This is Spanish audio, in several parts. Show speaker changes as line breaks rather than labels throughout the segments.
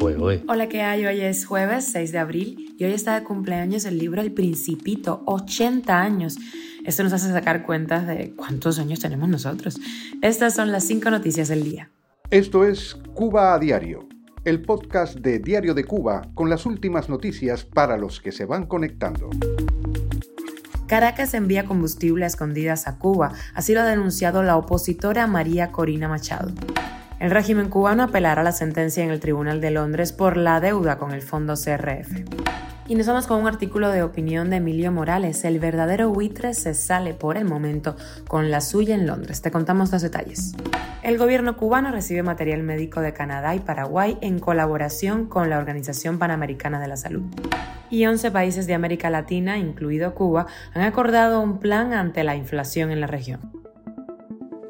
Hola, ¿qué hay? Hoy es jueves 6 de abril y hoy está de cumpleaños el libro El Principito, 80 años. Esto nos hace sacar cuentas de cuántos años tenemos nosotros. Estas son las cinco noticias del día.
Esto es Cuba a Diario, el podcast de Diario de Cuba con las últimas noticias para los que se van conectando.
Caracas envía combustible a escondidas a Cuba, así lo ha denunciado la opositora María Corina Machado. El régimen cubano apelará la sentencia en el Tribunal de Londres por la deuda con el fondo CRF. Y nos vamos con un artículo de opinión de Emilio Morales. El verdadero buitre se sale por el momento con la suya en Londres. Te contamos los detalles. El gobierno cubano recibe material médico de Canadá y Paraguay en colaboración con la Organización Panamericana de la Salud. Y 11 países de América Latina, incluido Cuba, han acordado un plan ante la inflación en la región.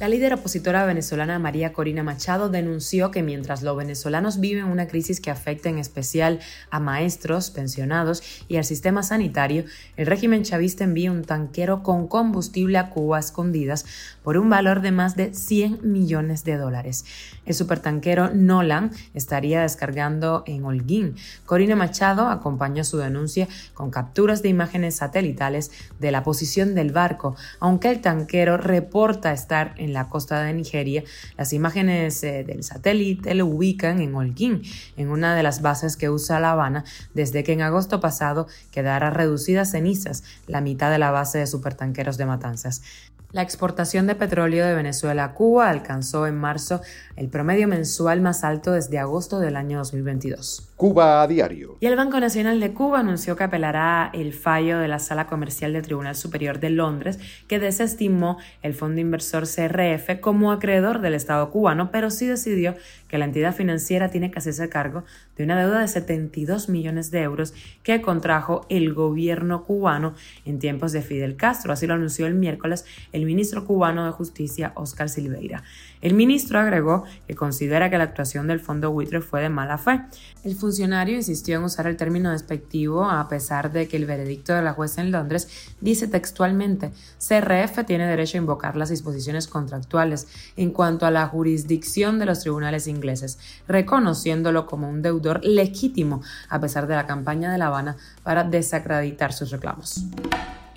La líder opositora venezolana María Corina Machado denunció que mientras los venezolanos viven una crisis que afecta en especial a maestros, pensionados y al sistema sanitario, el régimen chavista envía un tanquero con combustible a Cuba a escondidas por un valor de más de 100 millones de dólares. El supertanquero Nolan estaría descargando en Holguín. Corina Machado acompañó su denuncia con capturas de imágenes satelitales de la posición del barco, aunque el tanquero reporta estar en la costa de Nigeria, las imágenes eh, del satélite lo ubican en Holguín, en una de las bases que usa La Habana, desde que en agosto pasado quedara reducidas cenizas la mitad de la base de supertanqueros de Matanzas. La exportación de petróleo de Venezuela a Cuba alcanzó en marzo el promedio mensual más alto desde agosto del año 2022.
Cuba a diario.
Y el Banco Nacional de Cuba anunció que apelará el fallo de la Sala Comercial del Tribunal Superior de Londres que desestimó el fondo inversor CRF como acreedor del Estado cubano, pero sí decidió que la entidad financiera tiene que hacerse cargo de una deuda de 72 millones de euros que contrajo el gobierno cubano en tiempos de Fidel Castro. Así lo anunció el miércoles el ministro cubano de Justicia, Oscar Silveira. El ministro agregó que considera que la actuación del fondo buitre fue de mala fe. El funcionario insistió en usar el término despectivo a pesar de que el veredicto de la jueza en Londres dice textualmente CRF tiene derecho a invocar las disposiciones contractuales en cuanto a la jurisdicción de los tribunales ingleses, reconociéndolo como un deudor legítimo a pesar de la campaña de La Habana para desacreditar sus reclamos.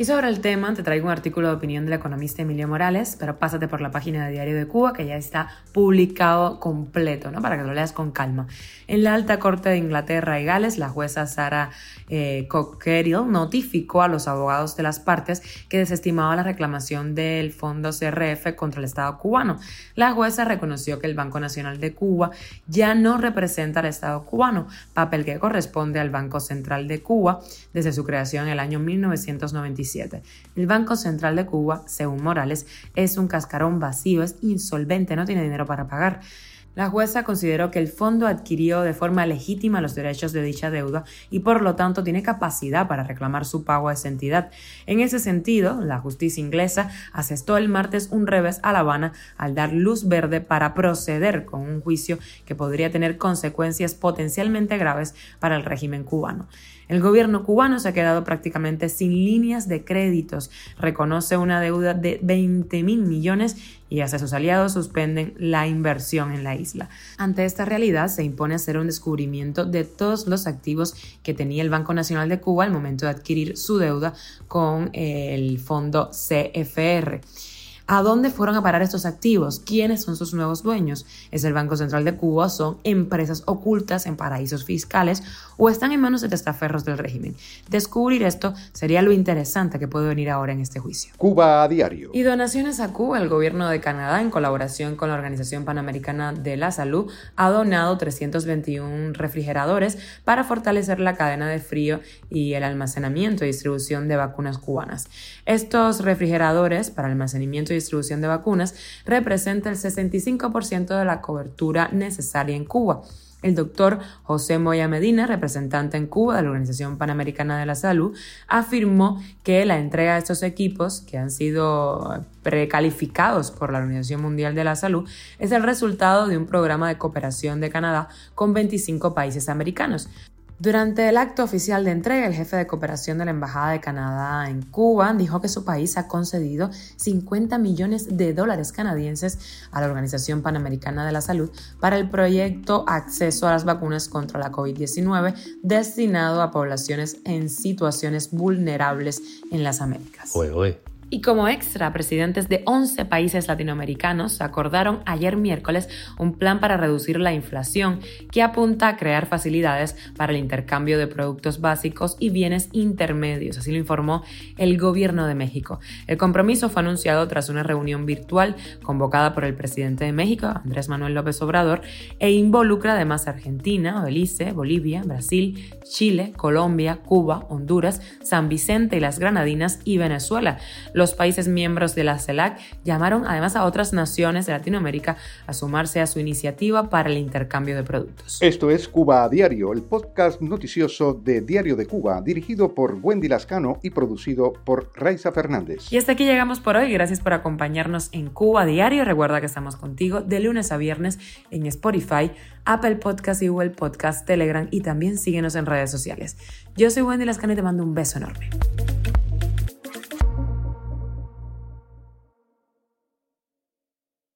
Y sobre el tema te traigo un artículo de opinión del economista Emilio Morales, pero pásate por la página de Diario de Cuba que ya está publicado completo, ¿no? Para que lo leas con calma. En la Alta Corte de Inglaterra y Gales, la jueza Sarah eh, Cockerill notificó a los abogados de las partes que desestimaba la reclamación del fondo CRF contra el Estado cubano. La jueza reconoció que el Banco Nacional de Cuba ya no representa al Estado cubano, papel que corresponde al Banco Central de Cuba desde su creación en el año 1995 el Banco Central de Cuba, según Morales, es un cascarón vacío, es insolvente, no tiene dinero para pagar. La jueza consideró que el fondo adquirió de forma legítima los derechos de dicha deuda y por lo tanto tiene capacidad para reclamar su pago a esa entidad. En ese sentido, la justicia inglesa asestó el martes un revés a La Habana al dar luz verde para proceder con un juicio que podría tener consecuencias potencialmente graves para el régimen cubano. El gobierno cubano se ha quedado prácticamente sin líneas de créditos, reconoce una deuda de 20 mil millones y hasta sus aliados suspenden la inversión en la isla. Ante esta realidad se impone hacer un descubrimiento de todos los activos que tenía el Banco Nacional de Cuba al momento de adquirir su deuda con el fondo CFR. ¿A dónde fueron a parar estos activos? ¿Quiénes son sus nuevos dueños? ¿Es el Banco Central de Cuba? ¿Son empresas ocultas en paraísos fiscales? ¿O están en manos de testaferros del régimen? Descubrir esto sería lo interesante que puede venir ahora en este juicio.
Cuba a diario.
Y donaciones a Cuba, el gobierno de Canadá, en colaboración con la Organización Panamericana de la Salud, ha donado 321 refrigeradores para fortalecer la cadena de frío y el almacenamiento y distribución de vacunas cubanas. Estos refrigeradores para almacenamiento distribución de vacunas representa el 65% de la cobertura necesaria en Cuba. El doctor José Moya Medina, representante en Cuba de la Organización Panamericana de la Salud, afirmó que la entrega de estos equipos, que han sido precalificados por la Organización Mundial de la Salud, es el resultado de un programa de cooperación de Canadá con 25 países americanos. Durante el acto oficial de entrega, el jefe de cooperación de la Embajada de Canadá en Cuba dijo que su país ha concedido 50 millones de dólares canadienses a la Organización Panamericana de la Salud para el proyecto Acceso a las vacunas contra la COVID-19 destinado a poblaciones en situaciones vulnerables en las Américas. Y como extra, presidentes de 11 países latinoamericanos acordaron ayer miércoles un plan para reducir la inflación que apunta a crear facilidades para el intercambio de productos básicos y bienes intermedios, así lo informó el gobierno de México. El compromiso fue anunciado tras una reunión virtual convocada por el presidente de México, Andrés Manuel López Obrador, e involucra además Argentina, Belice, Bolivia, Brasil, Chile, Colombia, Cuba, Honduras, San Vicente y las Granadinas y Venezuela. Los países miembros de la CELAC llamaron además a otras naciones de Latinoamérica a sumarse a su iniciativa para el intercambio de productos.
Esto es Cuba a Diario, el podcast noticioso de Diario de Cuba, dirigido por Wendy Lascano y producido por Raiza Fernández.
Y hasta aquí llegamos por hoy. Gracias por acompañarnos en Cuba a Diario. Recuerda que estamos contigo de lunes a viernes en Spotify, Apple Podcast y Google Podcast, Telegram y también síguenos en redes sociales. Yo soy Wendy Lascano y te mando un beso enorme.